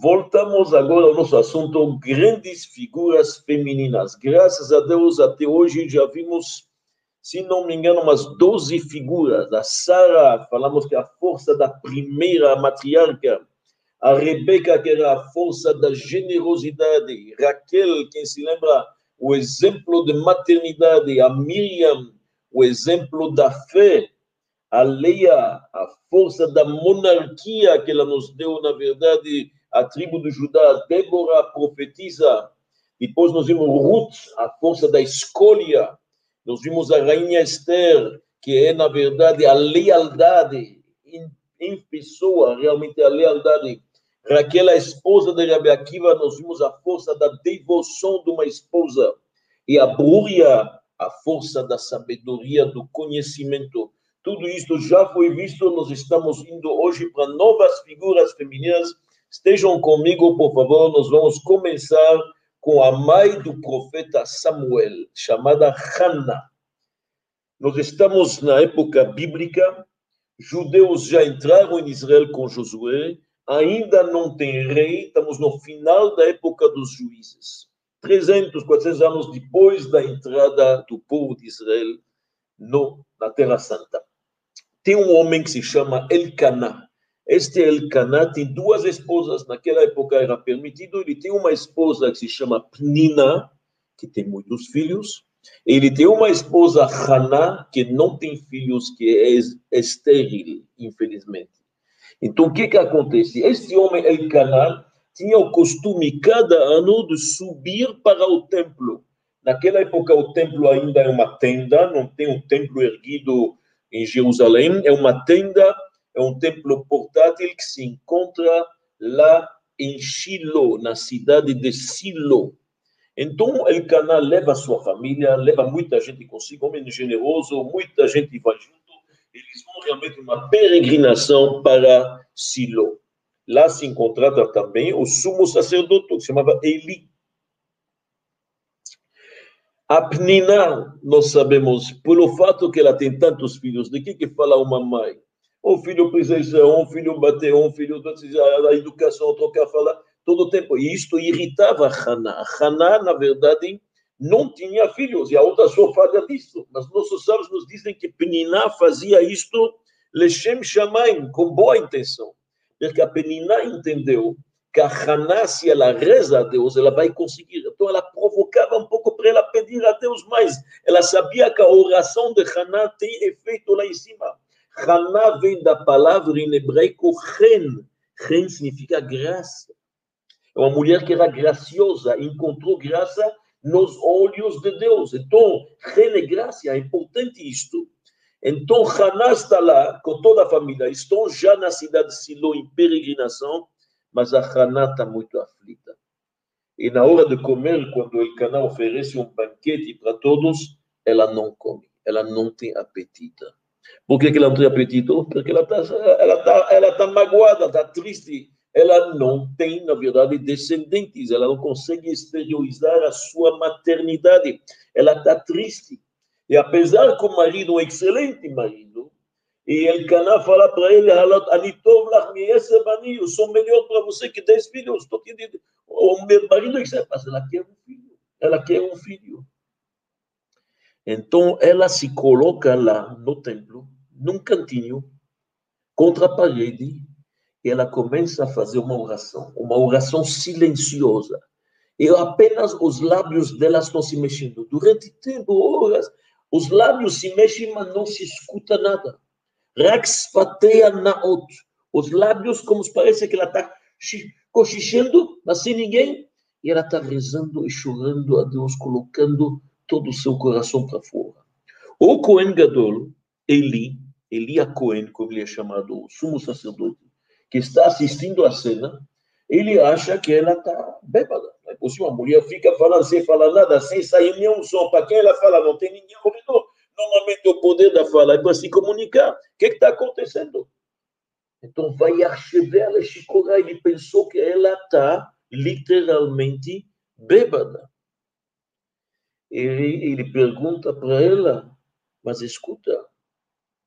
voltamos agora ao nosso assunto, grandes figuras femininas. Graças a Deus, até hoje já vimos, se não me engano, umas 12 figuras. A Sara, falamos que é a força da primeira matriarca. A Rebeca, que era a força da generosidade. Raquel, quem se lembra, o exemplo de maternidade. A Miriam, o exemplo da fé. A Leia, a força da monarquia que ela nos deu, na verdade, a tribo de Judá, Débora profetiza, depois nós vimos Ruth, a força da escolha, nós vimos a rainha Esther, que é, na verdade, a lealdade em, em pessoa, realmente a lealdade. Raquel, a esposa de Rabi Akiva, nós vimos a força da devoção de uma esposa. E a Brúria, a força da sabedoria, do conhecimento. Tudo isso já foi visto, nós estamos indo hoje para novas figuras femininas Estejam comigo, por favor, nós vamos começar com a mãe do profeta Samuel, chamada Hannah. Nós estamos na época bíblica, judeus já entraram em Israel com Josué, ainda não tem rei, estamos no final da época dos juízes. 300, 400 anos depois da entrada do povo de Israel no, na Terra Santa. Tem um homem que se chama Elkanah. Este Elcaná tem duas esposas, naquela época era permitido, ele tem uma esposa que se chama Pnina, que tem muitos filhos, ele tem uma esposa Haná, que não tem filhos, que é estéril, infelizmente. Então, o que que acontece? Este homem Elcaná tinha o costume, cada ano, de subir para o templo. Naquela época, o templo ainda é uma tenda, não tem um templo erguido em Jerusalém, é uma tenda é um templo portátil que se encontra lá em Shiloh, na cidade de Silo. Então, El Cana leva sua família, leva muita gente consigo, homem generoso, muita gente vai junto. Eles vão realmente uma peregrinação para Silo. Lá se encontrava também o sumo sacerdote, que se chamava Eli. A nós sabemos, pelo fato que ela tem tantos filhos, de que, que fala uma mãe? Um filho precisa um filho bater, um filho precisa a educação, trocar, falar, todo o tempo. E isto irritava Haná. Haná, na verdade, não tinha filhos, e a outra só fala disso. Mas nossos sábios nos dizem que Peniná fazia isto, Lechem Shamaim, com boa intenção. Porque a Peniná entendeu que a Haná, se ela reza a Deus, ela vai conseguir. Então ela provocava um pouco para ela pedir a Deus mais. Ela sabia que a oração de Haná tem efeito lá em cima. Haná vem da palavra em hebraico chen. Chen significa graça. É uma mulher que era graciosa, encontrou graça nos olhos de Deus. Então, chen é graça, é importante isto. Então, Haná está lá com toda a família. Estão já na cidade de Silo em peregrinação, mas a Haná está muito aflita. E na hora de comer, quando o Cana oferece um banquete para todos, ela não come, ela não tem apetite. Por que, que ela não tem apetite? Porque ela está ela tá, ela tá magoada, está triste. Ela não tem, na verdade, descendentes. Ela não consegue exteriorizar a sua maternidade. Ela está triste. E apesar que o marido é um excelente marido, e ele Cana fala para ele, Anitov bani, eu sou melhor para você que dez filhos. O meu marido é excelente, mas ela quer um filho. Ela quer um filho. Então, ela se coloca lá no templo, num cantinho, contra a parede, e ela começa a fazer uma oração, uma oração silenciosa. E apenas os lábios dela estão se mexendo. Durante tempo, horas, os lábios se mexem, mas não se escuta nada. Rakspateia naot. Os lábios, como parece que ela está cochichando, mas sem ninguém. E ela está rezando e chorando a Deus, colocando todo o seu coração para fora. O Cohen Gadol, Eli, Elia Cohen, como ele é chamado, o sumo sacerdote, que está assistindo a cena, ele acha que ela está bêbada. Não é possível, a mulher fica falando sem falar nada, sem sair nenhum som. Para quem ela fala, não tem ninguém ouvindo. Normalmente o poder da fala é para se comunicar. O que está acontecendo? Então vai archever Shikora, ele pensou que ela está literalmente bêbada ele, ele pergunta para ela, mas escuta,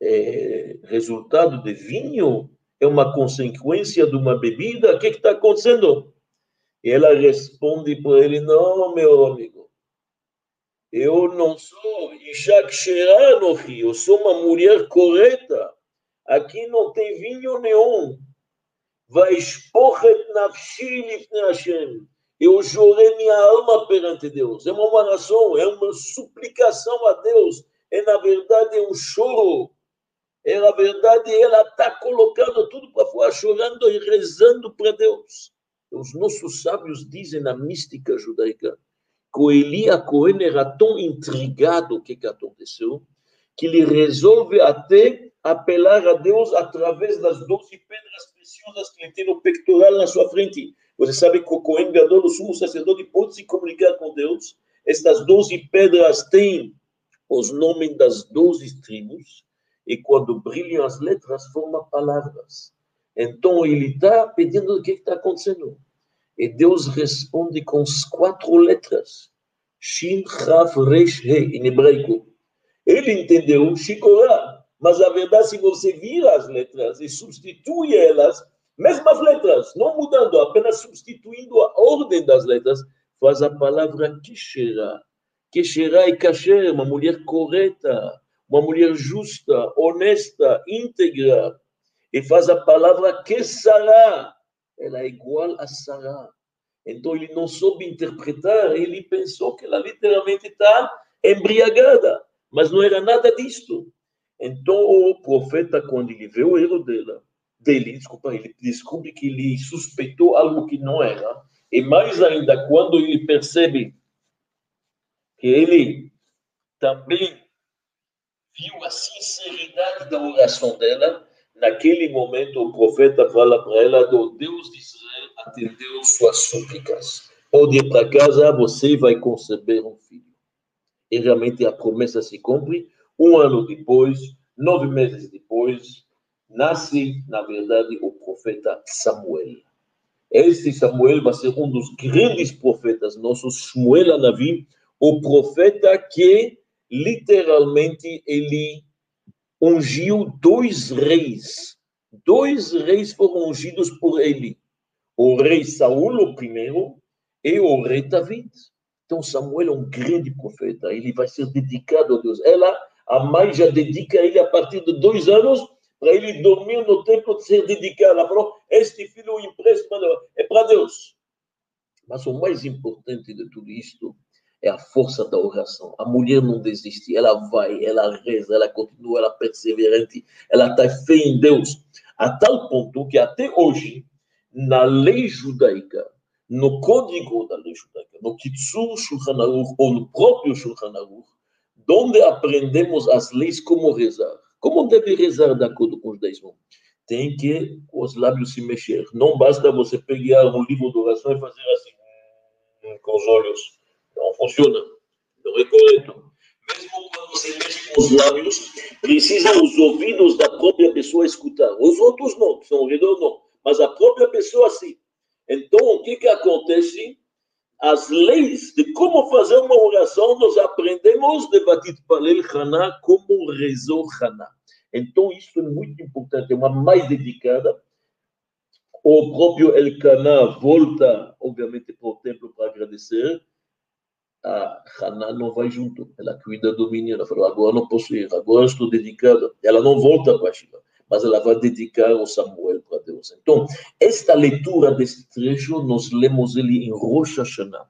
é, resultado de vinho é uma consequência de uma bebida? O que está acontecendo? E ela responde para ele: Não, meu amigo, eu não sou Isha Ksheranohi, eu sou uma mulher correta. Aqui não tem vinho nenhum. Vai expor lifnei Hashem. Eu jurei minha alma perante Deus. É uma oração, é uma suplicação a Deus. É, na verdade, um choro. É, na verdade, ela está colocando tudo para fora, chorando e rezando para Deus. Os nossos sábios dizem na mística judaica que o Elia Cohen era tão intrigado o que, aconteceu, que ele resolve até apelar a Deus através das doze pedras preciosas que ele tem no pectoral na sua frente. Você sabe que o Cohen Gadol, o sacerdote, pode se comunicar com Deus. Estas doze pedras têm os nomes das doze tribos, e quando brilham as letras, formam palavras. Então ele está pedindo o que está acontecendo. E Deus responde com as quatro letras. Shin, Chaf, Resh, He, em hebraico. Ele entendeu Shikorá, mas a verdade, se você vira as letras e substitui elas, mesmas letras, não mudando, apenas substituindo a ordem das letras, faz a palavra Kishera. Kishera e Kasher, uma mulher correta, uma mulher justa, honesta, íntegra, e faz a palavra Kesara, ela é igual a Sarah. Então ele não soube interpretar, ele pensou que ela literalmente está embriagada, mas não era nada disto. Então o profeta, quando ele vê o erro dela, dele, desculpa, ele descobre que ele suspeitou algo que não era, e mais ainda quando ele percebe que ele também viu a sinceridade da oração dela, naquele momento o profeta fala para ela, do Deus de Israel atendeu suas súplicas. Pode ir para casa, você vai conceber um filho. E realmente a promessa se cumpre. Um ano depois, nove meses depois, nasce, na verdade, o profeta Samuel. Este Samuel vai ser um dos grandes profetas nossos, Shmuel Anavi, o profeta que literalmente ele ungiu dois reis. Dois reis foram ungidos por ele. O rei Saul, o primeiro, e o rei David. Então, Samuel é um grande profeta. Ele vai ser dedicado a Deus. Ela, a mãe, já dedica ele a partir de dois anos para ele dormir no templo, ser dedicado. Ela falou: Este filho empresto é para Deus. Mas o mais importante de tudo isto é a força da oração. A mulher não desiste, ela vai, ela reza, ela continua, ela é perseverante, ela está fé em Deus, a tal ponto que até hoje, na lei judaica, no código da lei judaica, no Kitsur Shulchan Aruch, ou no próprio Shulchan Aruch, onde aprendemos as leis como rezar. Como deve rezar de acordo com dez mãos? Tem que os lábios se mexer. Não basta você pegar um livro de oração e fazer assim, com os olhos não funciona. Não é correto. Mesmo quando você mexe com os lábios, precisam os ouvidos da própria pessoa escutar. Os outros não, são ao redor não. Mas a própria pessoa sim. Então, o que, que acontece? As leis de como fazer uma oração, nós aprendemos de Batit Palel Haná, como rezou Haná. Então, isso é muito importante, é uma mais dedicada. O próprio Elkanah volta, obviamente, para o templo para agradecer a Haná não vai junto, ela cuida do menino. Ela falou: agora não posso ir, agora estou dedicada. Ela não volta para Shiva, mas ela vai dedicar o Samuel para Deus. Então, esta leitura desse trecho, nós lemos ele em Rosh Hashanah.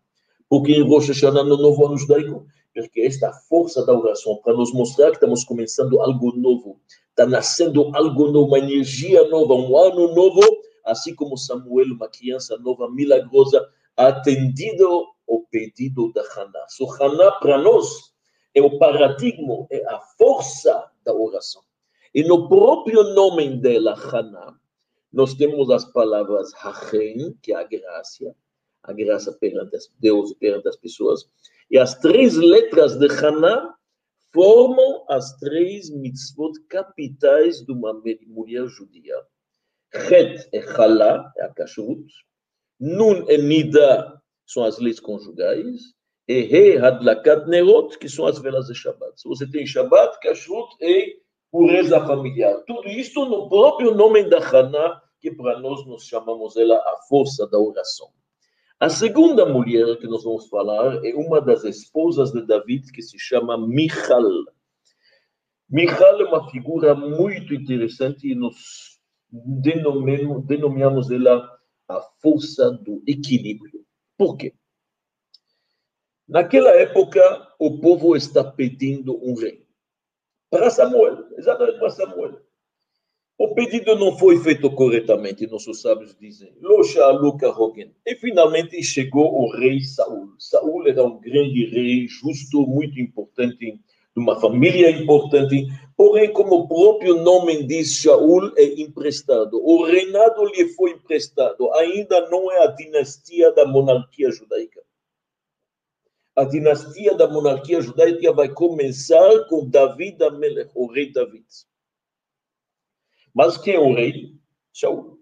Porque em Rosh Hashanah, no novo ano judaico, porque esta força da oração, para nos mostrar que estamos começando algo novo, está nascendo algo novo, uma energia nova, um ano novo, assim como Samuel, uma criança nova, milagrosa, atendido o pedido da Haná. So, Haná, para nós, é o paradigma, é a força da oração. E no próprio nome dela, Haná, nós temos as palavras Hachen, que é a graça, a graça perante Deus e perante as pessoas, e as três letras de Haná formam as três mitzvot capitais de uma mulher judia. Het é Halá, é a kashrut, Nun é Nida, são as leis conjugais, e He Hadlakat Nerot, que são as velas de Shabbat. Se você tem Shabbat, Kashrut e pureza familiar. Tudo isso no próprio nome da Haná, que para nós nós chamamos ela a força da oração. A segunda mulher que nós vamos falar é uma das esposas de David, que se chama Michal. Michal é uma figura muito interessante e denominamos, denominamos ela a força do equilíbrio. Por quê? Naquela época, o povo está pedindo um rei. Para Samuel, exatamente para Samuel. O pedido não foi feito corretamente, nossos sábios dizem. E finalmente chegou o rei Saul. Saul era um grande rei, justo, muito importante, de uma família importante. Porém, como o próprio nome diz, Saul é emprestado. O reinado lhe foi emprestado. Ainda não é a dinastia da monarquia judaica. A dinastia da monarquia judaica vai começar com Davi Amelech, o rei David. Mas quem é o rei? Shaul.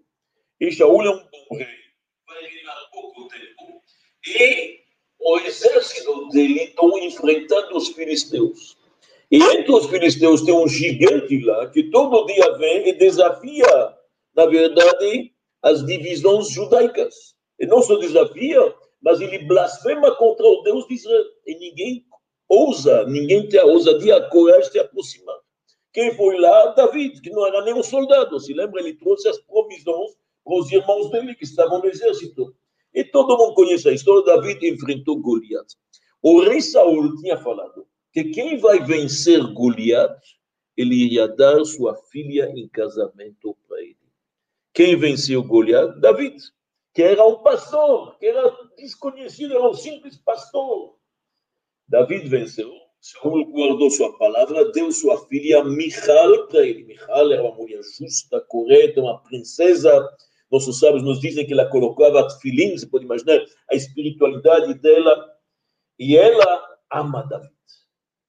E Shaul é um bom rei, vai reinar pouco tempo. E o exército dele estão enfrentando os filisteus. E entre os filisteus tem um gigante lá que todo dia vem e desafia, na verdade, as divisões judaicas. E não só desafia, mas ele blasfema contra o Deus de Israel. E ninguém ousa, ninguém tem a ousadia, a coragem de se aproximar. Quem foi lá? David, que não era nem um soldado. Se lembra, ele trouxe as provisões para os irmãos dele que estavam no exército. E todo mundo conhece a história. David enfrentou Goliat. O rei Saul tinha falado que quem vai vencer Goliat, ele iria dar sua filha em casamento para ele. Quem venceu Goliat? David, que era um pastor, que era desconhecido, era um simples pastor. David venceu Saul guardou sua palavra, deu sua filha Michal para ele. Michal era uma mulher justa, correta, uma princesa. Nossos sábios nos dizem que ela colocava tefilim, você pode imaginar a espiritualidade dela. E ela ama David.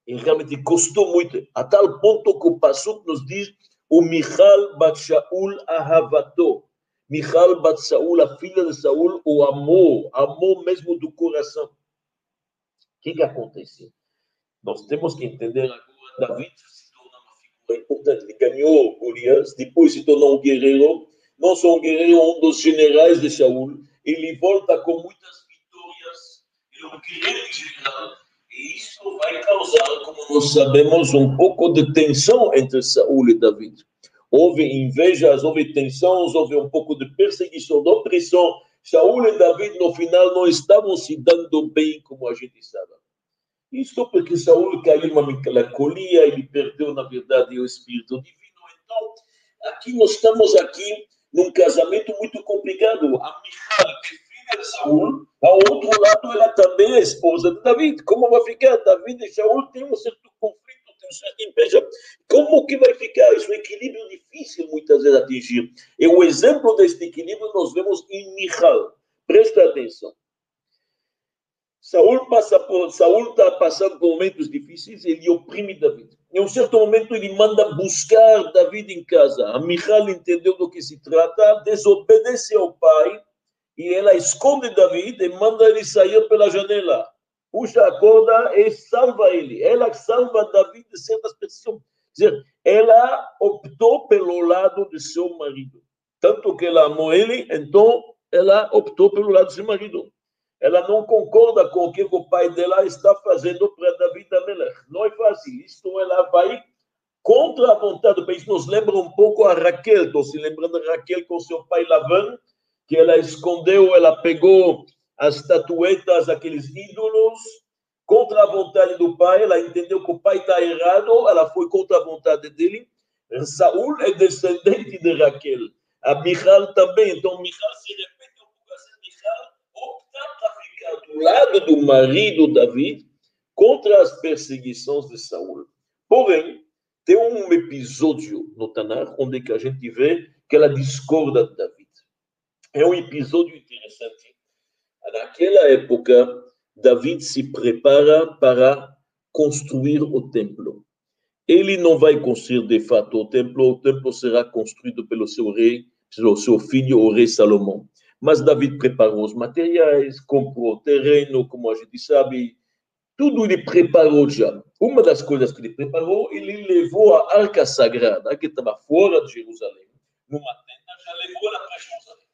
E realmente gostou muito, a tal ponto que o Passuk nos diz o Michal bat Shaul ahavato. Michal bat Saul, a filha de Saul, o amor, amor mesmo do coração. O que, que aconteceu? Nós temos que entender agora, David se torna uma figura importante. Ele ganhou Golias, depois se tornou um guerreiro, não só um guerreiro, um dos generais de Shaul. Ele volta com muitas vitórias, ele é um general. E isso vai causar, como nós sabemos, um pouco de tensão entre Saul e David. Houve invejas, houve tensões, houve um pouco de perseguição, de opressão. Saul e David, no final, não estavam se dando bem como a gente sabe. Isso porque Saul caiu numa melancolia, ele perdeu, na verdade, o espírito divino. Então, aqui nós estamos aqui num casamento muito complicado. A Michal, que filha de Saul, ao outro lado, ela também é esposa de David. Como vai ficar? David e Saul têm um certo conflito, um inveja. Como que vai ficar? Isso um equilíbrio difícil, muitas vezes, atingir. E o exemplo deste equilíbrio nós vemos em Michal. Presta atenção. Saul passa por, Saul está passando por momentos difíceis, ele oprime David. Em um certo momento ele manda buscar David em casa. A Michal entendeu do que se trata, desobedece ao pai e ela esconde David e manda ele sair pela janela. Puxa a corda e salva ele. Ela salva David de certas pessoas. Quer dizer, ela optou pelo lado de seu marido. Tanto que ela amou ele, então ela optou pelo lado de seu marido ela não concorda com o que o pai dela está fazendo para David Amelech. Não é fácil. Isto ela vai contra a vontade do. Isso nos lembra um pouco a Raquel. Estou se lembrando de Raquel com seu pai Lavan, que ela escondeu, ela pegou as estatuetas, aqueles ídolos, contra a vontade do pai. Ela entendeu que o pai está errado, ela foi contra a vontade dele. Saul é descendente de Raquel. A Michal também. Então, Michal se repete um pouco assim. Michal para ficar do lado do marido David contra as perseguições de Saul. Porém, tem um episódio no Tanar onde que a gente vê que ela discorda de David. É um episódio interessante. Naquela época, David se prepara para construir o templo. Ele não vai construir de fato o templo, o templo será construído pelo seu rei, pelo seu filho, o rei Salomão. Mas David preparou os materiais, comprou o terreno, como a gente sabe, tudo ele preparou já. Uma das coisas que ele preparou, ele levou a arca sagrada, que estava fora de Jerusalém, numa tenda, já levou ela para Jerusalém.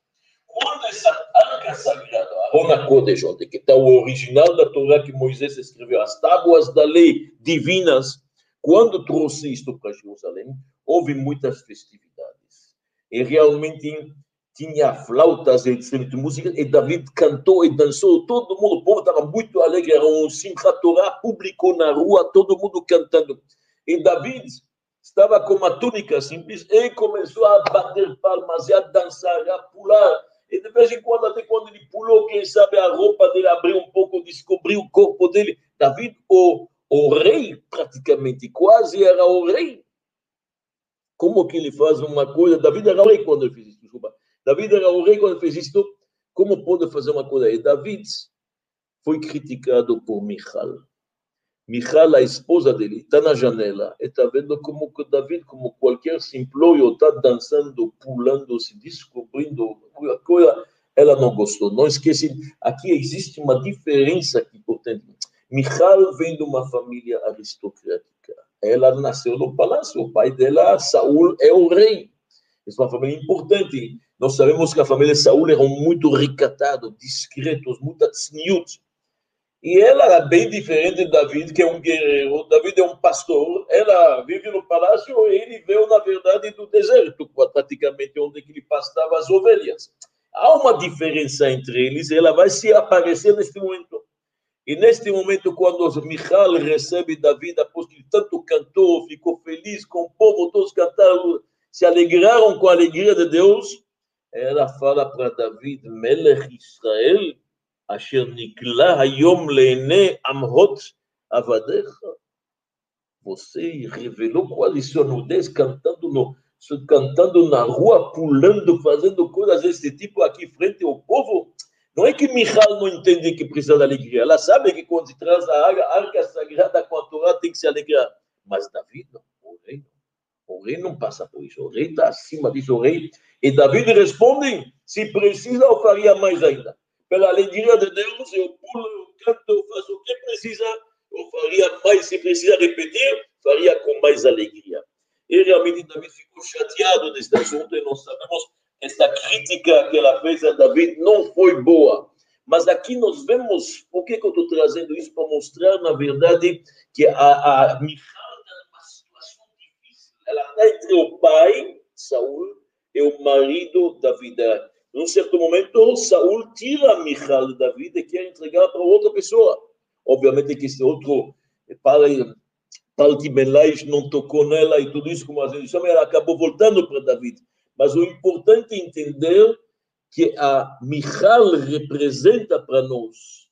Quando essa arca sagrada, a Rona Kodesh, que está o original da Torá que Moisés escreveu, as tábuas da lei divinas, quando trouxe isto para Jerusalém, houve muitas festividades. E realmente tinha flautas e de música, e David cantou e dançou, todo mundo, o povo estava muito alegre, era um Simchat Torah público na rua, todo mundo cantando. E David estava com uma túnica simples e começou a bater palmas e a dançar, a pular. E de vez em quando, até quando ele pulou, quem sabe a roupa dele abriu um pouco, descobriu o corpo dele. David, o, o rei, praticamente, quase era o rei. Como que ele faz uma coisa? David era o rei quando ele fez isso, desculpa. David era o rei quando fez isto. Como pode fazer uma coisa? E David foi criticado por Michal. Michal, a esposa dele, está na janela está vendo como que David, como qualquer simplório, está dançando, pulando, se descobrindo. Coisa, ela não gostou. Não esquece, aqui existe uma diferença importante. Michal vem de uma família aristocrática. Ela nasceu no palácio. O pai dela, Saul, é o rei. É uma família importante. Nós sabemos que a família de Saul eram muito recatados, discretos, muito tzniut. E ela era bem diferente de David, que é um guerreiro. David é um pastor. Ela vive no palácio e ele veio, na verdade, do deserto, praticamente, onde ele pastava as ovelhas. Há uma diferença entre eles, ela vai se aparecer neste momento. E neste momento, quando Michal recebe David, após que tanto cantou, ficou feliz com o povo, todos cantaram, se alegraram com a alegria de Deus, ela fala para David, Melech Israel, Nikla Hayom Leene Amhot Avadecha. Você revelou qual é sua nudez cantando, no, cantando na rua, pulando, fazendo coisas desse tipo aqui frente ao povo. Não é que Michal não entende que precisa de alegria. Ela sabe que quando se traz a arca sagrada com a Torá tem que se alegrar. Mas David não. O rei. O rei não passa por isso. O rei está acima disso. O rei e David responde: se precisa, eu faria mais ainda. Pela alegria de Deus, eu pulo, eu canto, eu faço o que precisa, eu faria mais. Se precisa repetir, faria com mais alegria. E realmente David ficou chateado deste assunto, e nós sabemos esta crítica que ela fez a David não foi boa. Mas aqui nós vemos, por que, que eu estou trazendo isso? Para mostrar, na verdade, que a, a Michal está numa situação difícil. Ela está entre o pai, Saul, é o marido da vida. Num certo momento, Saul tira Michal da vida e quer entregar para outra pessoa. Obviamente que esse outro, para Paltimelais não tocou nela e tudo isso, como a gente chama, ela acabou voltando para David. Mas o importante é entender que a Michal representa para nós,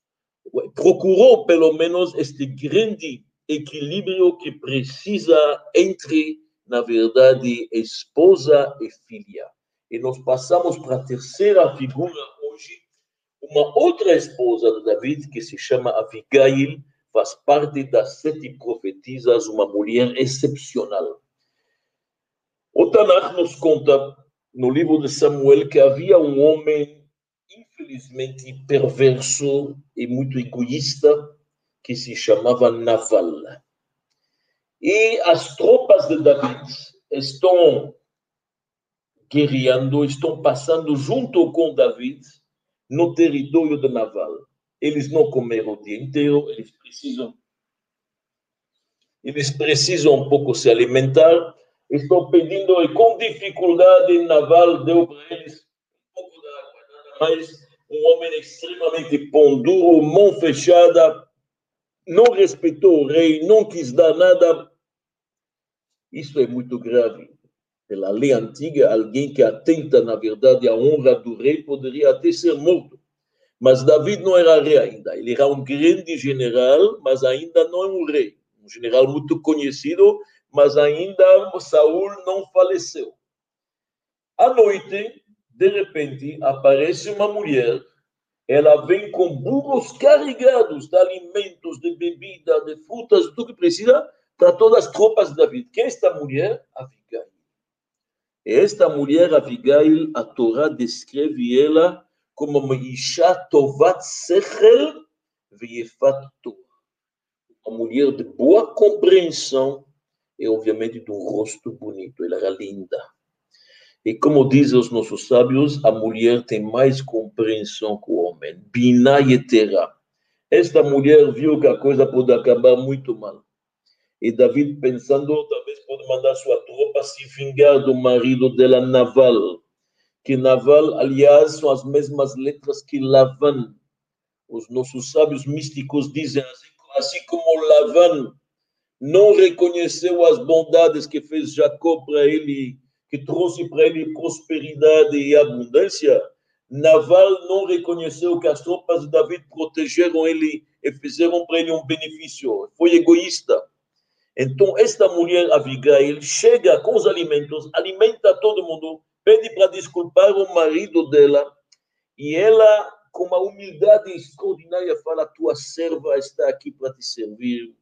procurou pelo menos este grande equilíbrio que precisa entre na verdade, esposa e filha. E nós passamos para a terceira figura hoje, uma outra esposa de David, que se chama Abigail, faz parte das sete profetisas, uma mulher excepcional. O Tanakh nos conta, no livro de Samuel, que havia um homem, infelizmente, perverso e muito egoísta, que se chamava Naval. E as tropas de David estão guerreando, estão passando junto com David no território de Naval. Eles não comeram o dia inteiro, eles precisam eles precisam um pouco se alimentar, estão pedindo e com dificuldade Naval deu para eles um pouco de água, nada mais um homem extremamente pão duro, mão fechada, não respeitou o rei, não quis dar nada, isso é muito grave. Pela lei antiga, alguém que atenta, na verdade, à honra do rei poderia até ser morto. Mas David não era rei ainda. Ele era um grande general, mas ainda não é um rei. Um general muito conhecido, mas ainda Saul não faleceu. À noite, de repente, aparece uma mulher. Ela vem com burros carregados de alimentos, de bebida, de frutas, tudo que precisa, para todas as tropas de David. Quem é esta mulher? Abigail. Esta mulher, Abigail, a Torá descreve ela como uma Isha Tovat Sechel uma mulher de boa compreensão e, obviamente, de um rosto bonito. Ela era linda. E como dizem os nossos sábios, a mulher tem mais compreensão que o homem. Binayetera. Esta mulher viu que a coisa pode acabar muito mal. E David, pensando, talvez pode mandar sua tropa se vingar do marido dela, Naval. Que Naval, aliás, são as mesmas letras que Lavan. Os nossos sábios místicos dizem assim, assim como Lavan não reconheceu as bondades que fez Jacó para ele que trouxe para ele prosperidade e abundância, Naval não reconheceu que as tropas de David protegeram ele e fizeram para ele um benefício. Foi egoísta. Então, esta mulher, Abigail, chega com os alimentos, alimenta todo mundo, pede para desculpar o marido dela, e ela, com uma humildade extraordinária, fala: Tua serva está aqui para te servir,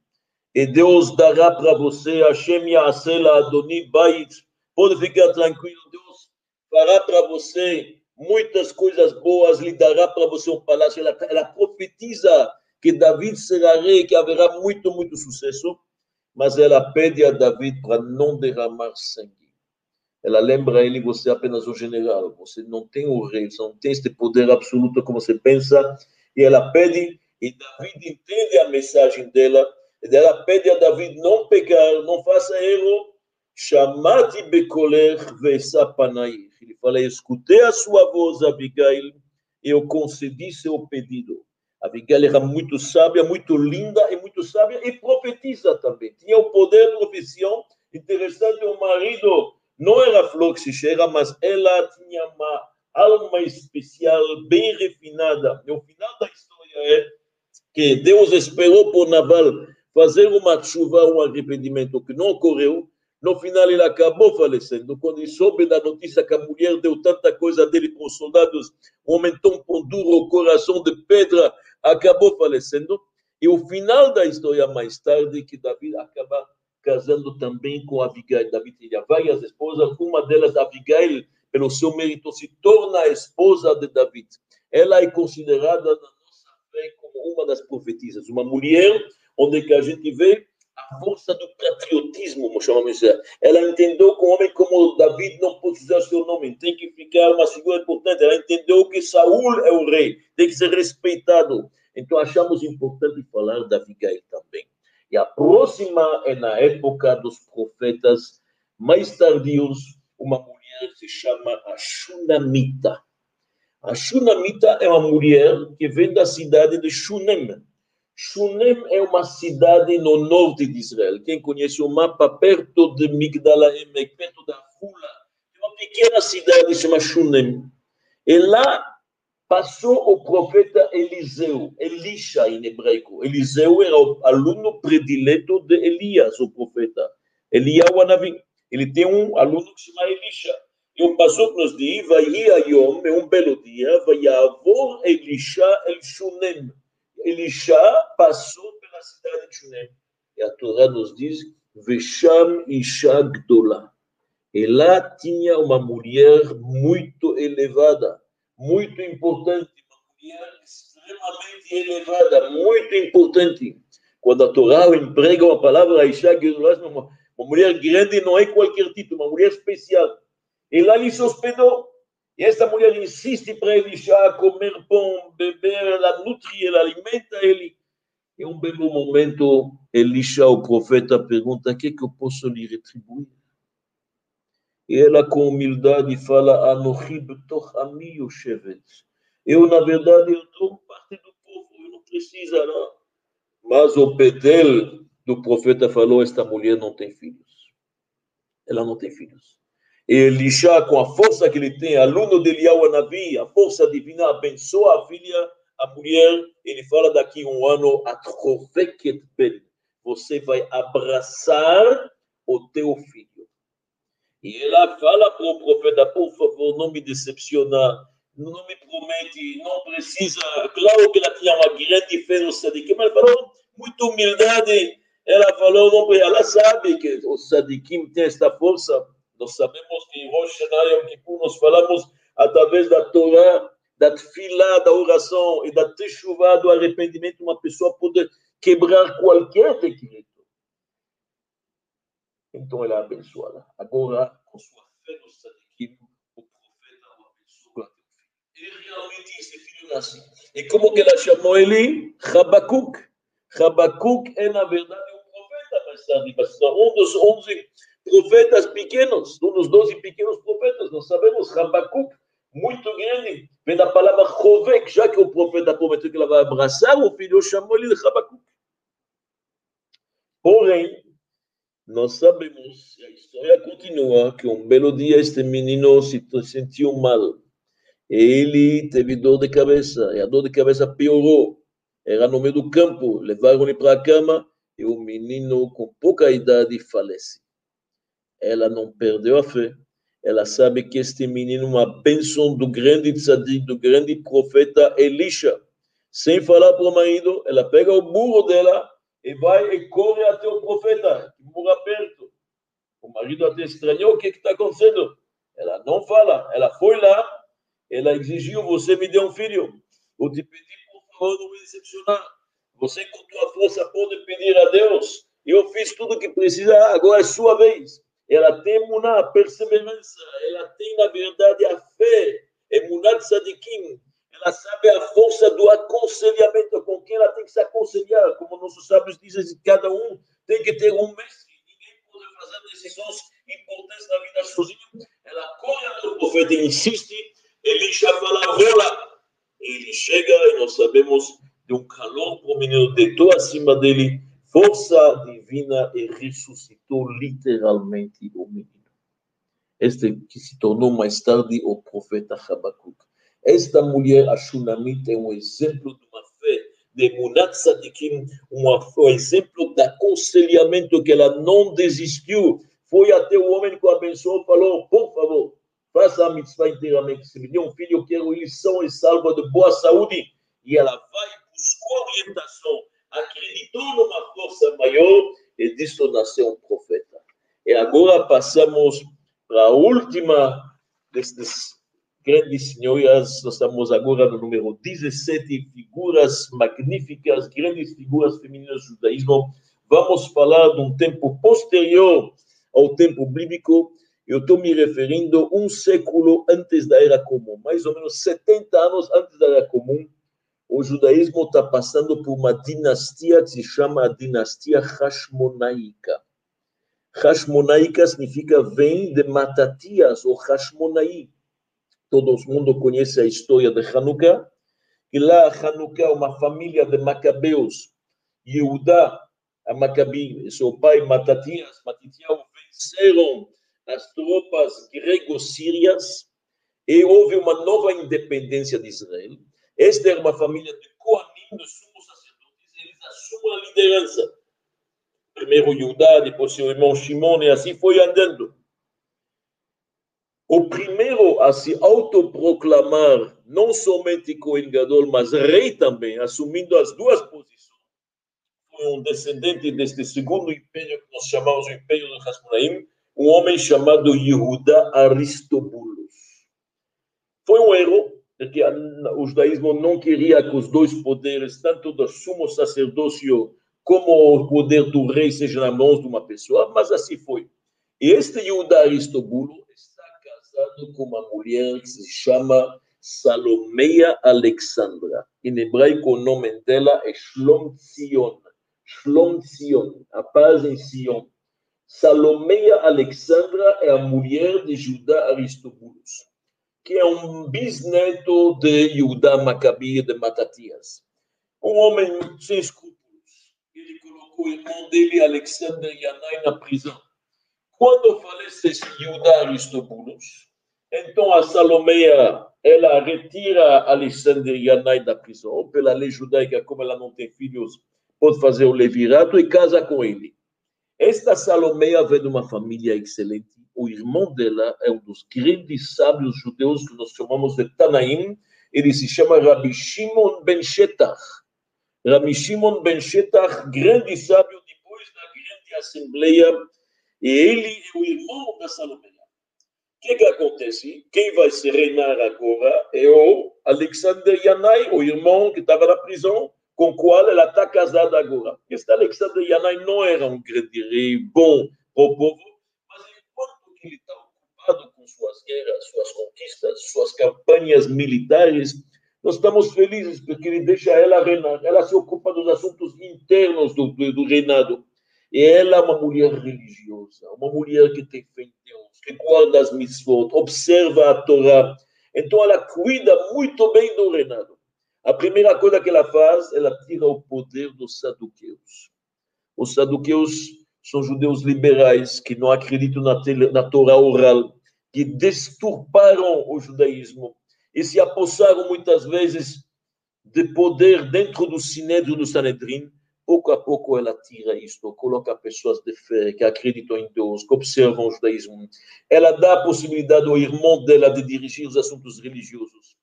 e Deus dará para você, Hashem Yasela Adoni Bait, Pode ficar tranquilo, Deus fará para você muitas coisas boas, lhe dará para você um palácio. Ela, ela profetiza que David será rei, que haverá muito, muito sucesso, mas ela pede a David para não derramar sangue. Ela lembra a ele: você é apenas um general, você não tem o rei, você não tem este poder absoluto como você pensa. E ela pede, e David entende a mensagem dela, e ela pede a David não pecar, não faça erro, Chamati bekoler ve'esa panair. Ele fala, escutei a sua voz, Abigail, e eu concedi seu pedido. Abigail era muito sábia, muito linda e muito sábia, e profetiza também. Tinha o poder de profissão. Interessante, o marido não era flor que se cheira, mas ela tinha uma alma especial, bem refinada. E o final da história é que Deus esperou por Naval fazer uma chuva, um arrependimento que não ocorreu, no final, ele acabou falecendo. Quando ele soube da notícia que a mulher deu tanta coisa dele para os soldados, um homem tão duro, coração de pedra, acabou falecendo. E o final da história, mais tarde, que Davi acaba casando também com Abigail. Davi tinha várias esposas, uma delas, Abigail, pelo seu mérito, se torna a esposa de Davi. Ela é considerada na nossa fé como uma das profetisas, uma mulher onde que a gente vê a força do patriotismo, chamamos. Ela entendeu que um homem como David não pode usar seu nome, tem que ficar uma figura importante. Ela entendeu que Saul é o rei, tem que ser respeitado. Então achamos importante falar da Abigail também. E a próxima é na época dos profetas mais tardios, uma mulher se chama a Shunamita. A Shunamita é uma mulher que vem da cidade de Shunem, Shunem é uma cidade no norte de Israel. Quem conhece o mapa, perto de Migdala Emek, perto da Fula, uma pequena cidade chamada Shunem. E lá passou o profeta Eliseu, Elisha em hebraico. Eliseu era o aluno predileto de Elias, o profeta. Eliyahu Anavi. Ele tem um aluno que se chama Elisha. E o pastor nos diz, vai Ayom, é um belo dia, vai avor Elisha el Shunem. Elisha passou pela cidade de Shunem. E a Torá nos diz, Vesham Isha Gdola. E lá tinha uma mulher muito elevada, muito importante, uma mulher extremamente elevada, muito importante. Quando a Torá emprega uma palavra, Isha uma, mulher grande não é qualquer título, uma mulher especial. E lá lhe se hospedou. E essa mulher insiste para já comer pão, beber, ela nutre, ela alimenta ele. Em um belo momento, Elisha, o profeta, pergunta: o que, que eu posso lhe retribuir? E ela, com humildade, fala. Eu, na verdade, eu estou parte do povo, eu não preciso, não. Mas o Betel do profeta falou: esta mulher não tem filhos. Ela não tem filhos. Elisha, com a força que ele tem, aluno de Eliyahu Anavi, a força divina abençoa a filha, a mulher, ele fala daqui um ano, você vai abraçar o teu filho. E ela fala para o profeta, por favor, não me decepciona, não me promete, não precisa. Claro que ela tinha uma grande fé no Sadikim, mas falou, muita humildade. Ela falou, não, ela sabe que o Sadikim tem esta força, nós sabemos que em Rosh Hashanah Yom Kippur nós falamos através da Torá, da tefilá, da oração e da teshuvá, do arrependimento, uma pessoa pode quebrar qualquer decreto. Então ela é abençoada. Agora, com sua fé no Sadikim, o profeta o abençoa o. E realmente esse filho nasce. E como que ela chamou ele? Habacuc. Habacuc é, na verdade, um profeta, mas sabe, um dos onze profetas pequenos, um dos doze pequenos profetas. Nós sabemos, Habacuc, muito grande, vem da palavra Chovek, já que o profeta prometeu que ela vai abraçar o filho, chamou ele de Habacuc. Porém, nós sabemos, a história continua, que um belo dia este menino se sentiu mal. Ele teve dor de cabeça, e a dor de cabeça piorou. Era no meio do campo, levaram-ele para a cama, e o menino, com pouca idade, falece. Ela não perdeu a fé. Ela sabe que este menino é uma bênção do grande tzadik, do grande profeta Elisha. Sem falar para o marido, ela pega o burro dela e vai e corre até o profeta, que mora perto. O marido até estranhou o que está acontecendo. Ela não fala, ela foi lá, ela exigiu: Você me deu um filho. Eu te pedi, por favor, não me decepcionar. Você, com tua força, pode pedir a Deus. Eu fiz tudo o que precisa, agora é sua vez. Ela tem a perseverança, ela tem, na verdade, a fé. É munat sadikim, ela sabe a força do aconselhamento, com quem ela tem que se aconselhar. Como nossos sábios dizem, cada um tem que ter um mestre. Ninguém pode fazer decisões importantes na vida sozinho. Ela corre até o profeta e insiste. Ele já fala, rola. Ele chega e nós sabemos de um calor menino, deitou acima dele, força divina e ressuscitou literalmente o menino. Este que se tornou mais tarde o profeta Habacuc. Esta mulher, a Shunamit, é um exemplo de uma fé de Munat Sadikim, um exemplo de aconselhamento que ela não desistiu. Foi até o homem que o abençoou e falou: por favor, faça a mitzvah inteiramente. Se me deu um filho, eu quero ir são e salvo de boa saúde. E ela vai, buscou orientação, acreditou numa força maior e disso nasceu um profeta. E agora passamos para a última destes grandes senhoras, nós estamos agora no número 17, figuras magníficas, grandes figuras femininas do judaísmo. Vamos falar de um tempo posterior ao tempo bíblico. Eu estou me referindo um século antes da Era Comum, mais ou menos 70 anos antes da Era Comum. O judaísmo está passando por uma dinastia que se chama a dinastia Hashmonaíca. Hashmonaíca significa vem de Matatias, ou Hashmonaí todo mundo conhece a história de Hanukkah, e lá Hanukkah é uma família de macabeus, Yehudá, a Macabi, seu pai Matatias, Matitias venceram as tropas gregos-sírias e houve uma nova independência de Israel. Esta era uma família de Kohanim, de sumos sacerdotes, eles assumem a liderança. Primeiro Yehudá, depois seu irmão Shimon, e assim foi andando. O primeiro a se autoproclamar não somente Cohen Gadol, mas rei também, assumindo as duas posições, foi um descendente deste segundo império que nós chamamos o Império de Hasmonaim, um homem chamado Yehuda Aristobulus. Foi um erro, porque o judaísmo não queria que os dois poderes, tanto do sumo sacerdócio como o poder do rei, sejam nas mãos de uma pessoa, mas assim foi. E este Yehuda Aristobulus casado com uma mulher que se chama Salomeia Alexandra. Em hebraico, o nome dela é Shlom Sion. Shlom Sion, a paz em Sion. Salomeia Alexandra é a mulher de Judá Aristobulus, que é um bisneto de Judá Macabi de Matatias. Um homem sem escrúpulos. Ele colocou o irmão dele, Alexander Yanai, na prisão. Quando falece Judá Aristobulus, então a Salomeia, ela retira Alexandre Yanai da prisão, pela lei judaica, como ela não tem filhos, pode fazer o levirato e casa com ele. Esta Salomeia vem de uma família excelente. O irmão dela é um dos grandes sábios judeus que nós chamamos de Tanaim. Ele se chama Rabbi Shimon ben Shetach. Rabbi Shimon ben Shetach, grande sábio depois da grande assembleia. E ele é o irmão da Salomeia. O que, que acontece? Quem vai se reinar agora é o Alexander Yanai, o irmão que estava na prisão, com qual ela está casada agora. Este Alexandre Yanai não era um grande rei bom para o povo, ele está ocupado com suas guerras, suas conquistas, suas campanhas militares, nós estamos felizes porque ele deixa ela reinar. Ela se ocupa dos assuntos internos do, do, do reinado. E ela é uma mulher religiosa, uma mulher que tem fé em Deus, que guarda as mitzvot, observa a Torá. Então ela cuida muito bem do reinado. A primeira coisa que ela faz, ela tira o poder dos saduqueus. Os saduqueus são judeus liberais que não acreditam na, na Torá oral, que desturparam o judaísmo e se apossaram muitas vezes de poder dentro do Sinédrio do Sanedrim. Pouco a pouco ela tira isto, coloca pessoas de fé que acreditam em Deus, que observam o judaísmo. Ela dá a possibilidade ao irmão dela de dirigir os assuntos religiosos.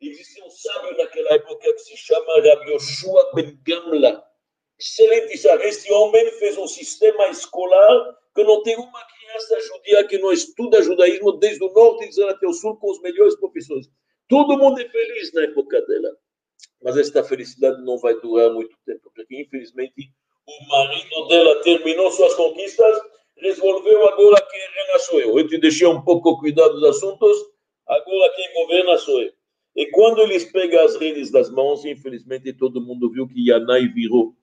Existia um sábio naquela época que se chama Rabbi Yoshua Ben Gamla. Excelente sábio. Este homem fez um sistema escolar que não tem uma criança judia que não estuda judaísmo desde o norte até o sul com os melhores professores. Todo mundo é feliz na época dela. Mas esta felicidade não vai durar muito tempo, porque infelizmente o marido dela terminou suas conquistas, resolveu agora quem reina sou eu. Eu te deixei um pouco cuidar dos assuntos, agora quem governa sou eu. E quando eles pegam as redes das mãos, infelizmente todo mundo viu que Yanai virou.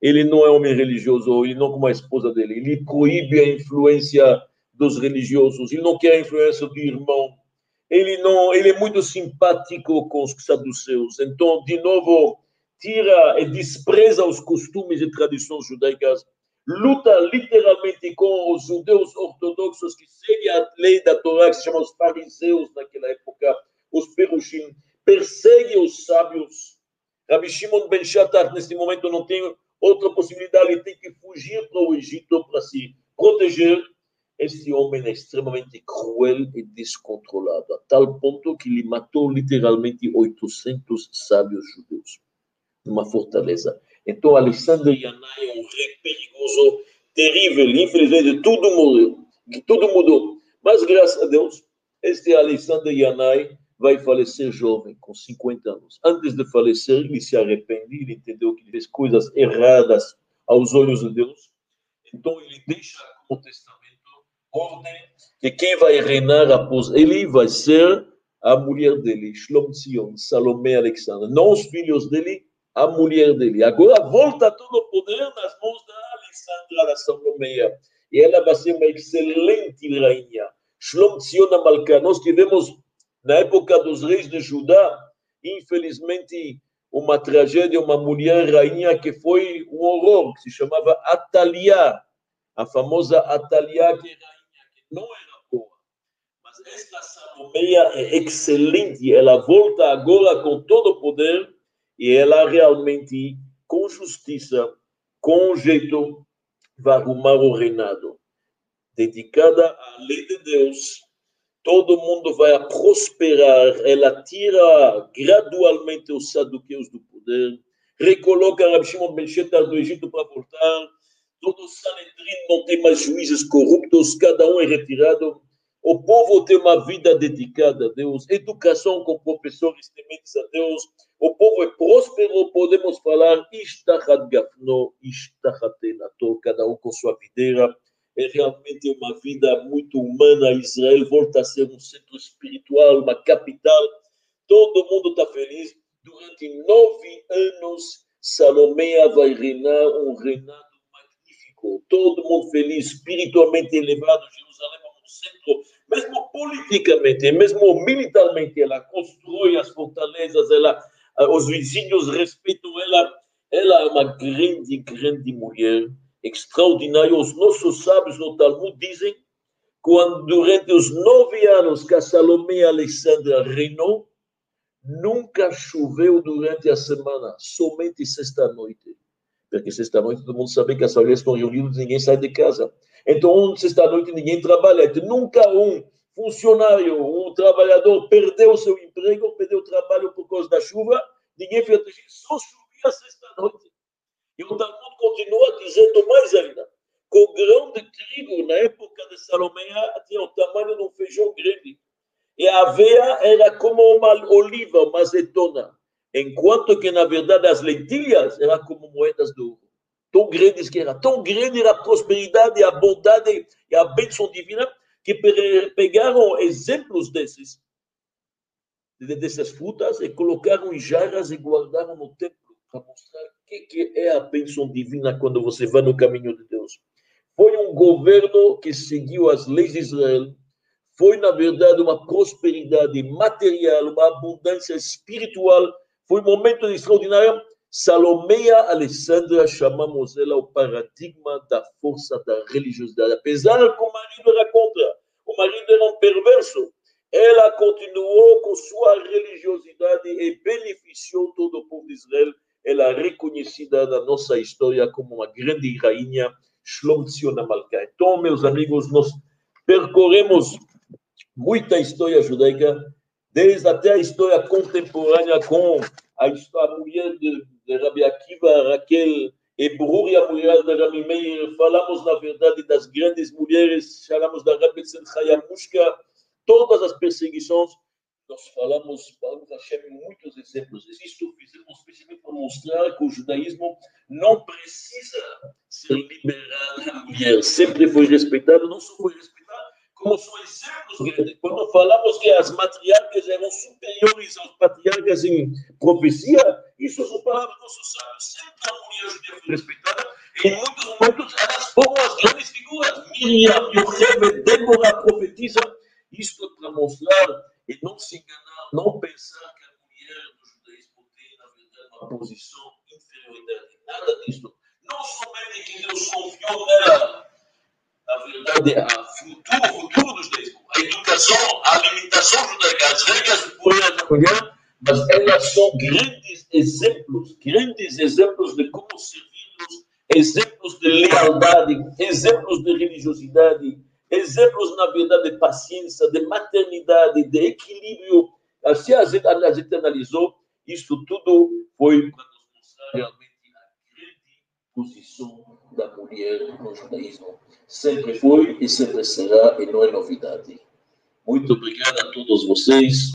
Ele não é homem religioso, ele não como a esposa dele. Ele proíbe a influência dos religiosos, ele não quer a influência do irmão. Ele não, ele é muito simpático com os saduceus. Então, de novo, tira e despreza os costumes e tradições judaicas luta literalmente com os judeus ortodoxos que seguem a lei da Torá, que se chamam os fariseus naquela época, os perushim, persegue os sábios. Rabbi Shimon Ben Shattar, nesse momento, não tem outra possibilidade, ele tem que fugir para o Egito para se proteger. Este homem é extremamente cruel e descontrolado, a tal ponto que ele matou literalmente 800 sábios judeus numa fortaleza. Então, Alexandre Yanai é um rei perigoso, terrível. Infelizmente, tudo mudou. Tudo mudou. Mas, graças a Deus, este Alexandre Yanai vai falecer jovem, com 50 anos. Antes de falecer, ele se arrepende, ele entendeu que ele fez coisas erradas aos olhos de Deus. Então, ele deixa como testamento ordem que quem vai reinar após ele vai ser a mulher dele, Shlom Tzion, Salomé Alexandre. Não os filhos dele, a mulher dele. Agora volta todo o poder nas mãos da Alexandra, da Salomé. E ela vai ser uma excelente rainha. Shlom Tzion Amalcá. Nós tivemos na época dos reis de Judá, infelizmente, uma tragédia, uma mulher rainha que foi um horror, que se chamava Atalia, a famosa Atalia, que é rainha, que não era boa. Mas esta Salomeia é excelente, ela volta agora com todo o poder e ela realmente, com justiça, com jeito, vai arrumar o reinado. Dedicada à lei de Deus, todo mundo vai prosperar, ela tira gradualmente os saduqueus do poder, recoloca Rabi Shimon Ben do Egito para voltar, todo o Sanedrin não tem mais juízes corruptos, cada um é retirado, o povo tem uma vida dedicada a Deus, educação com professores tementes a Deus, o povo é próspero, podemos falar, Ishtachat Gafno, Ishtachat Enato, cada um com sua videira, é realmente uma vida muito humana. Israel volta a ser um centro espiritual, uma capital. Todo mundo está feliz. Durante nove anos, Salomé vai reinar um reinado magnífico. Todo mundo feliz, espiritualmente elevado. Jerusalém é um centro, mesmo politicamente, mesmo militarmente. Ela constrói as fortalezas, ela, os vizinhos respeitam ela. Ela é uma grande, grande mulher extraordinário. Os nossos sábios no Talmud dizem quando durante os nove anos que a Salomé Alexandra reinou, nunca choveu durante a semana, somente sexta-noite. Porque sexta-noite todo mundo sabe que as famílias estão reunidas, ninguém sai de casa. Então, sexta-noite ninguém trabalha. Então, nunca um funcionário, um trabalhador perdeu seu emprego, perdeu o trabalho por causa da chuva, ninguém fez só chovia sexta-noite. E o Talmud continua dizendo mais ainda, que o grão de trigo, na época de Salomé, tinha o tamanho de um feijão grande. E a aveia era como uma oliva, uma azeitona. enquanto que, na verdade, as lentilhas eram como moedas de ouro. Tão grandes que era, tão grande era a prosperidade, a bondade e a bênção divina, que pegaram exemplos desses, dessas frutas e colocaram em jarras e guardaram no templo para mostrar o que é a bênção divina quando você vai no caminho de Deus. Foi um governo que seguiu as leis de Israel, foi, na verdade, uma prosperidade material, uma abundância espiritual, foi um momento extraordinário. Salomeia Alessandra, chamamos ela o paradigma da força da religiosidade. Apesar que o marido era contra, o marido era um perverso, ela continuou com sua religiosidade e beneficiou todo o povo de Israel. Ela é reconhecida na nossa história como uma grande rainha, Shlom Tzion Malka. Então, meus amigos, nós percorremos muita história judaica, desde até a história contemporânea com a, a mulher de, de Rabi Akiva, Raquel Ebrur e a mulher de Rabi Meir. Falamos, na verdade, das grandes mulheres, falamos da Rabi Chayamushka, todas as perseguições. Nós falamos, Baruch Hashem, muitos exemplos. Isto fizemos especialmente para mostrar que o judaísmo não precisa ser liberado a mulher. Sempre foi respeitado, não só foi respeitado, como são exemplos. Quando falamos que as matriarcas eram superiores aos patriarcas em profecia, isso são palavras do nosso sábio. Sempre a mulher judia foi respeitada. Em muitos momentos, elas foram as grandes figuras. Miriam, Yochebe, Débora, profetiza. Isto é para mostrar e não se enganar, não pensar que a mulher do judaísmo tem, na verdade, uma posição inferioridade. Nada disso. Não somente que Deus confiou nela na verdade, a futuro, futuro do judaísmo, a educação, a alimentação judaica, as regras poder da mulher, mas elas são grandes exemplos, grandes exemplos de como servi-los, exemplos de lealdade, exemplos de religiosidade, exemplos, na verdade, de paciência, de maternidade, de equilíbrio. Assim a gente, a gente analisou, isso tudo foi para nos mostrar realmente a grande posição da mulher no judaísmo. Sempre foi e sempre será, e não é novidade. Muito obrigado a todos vocês.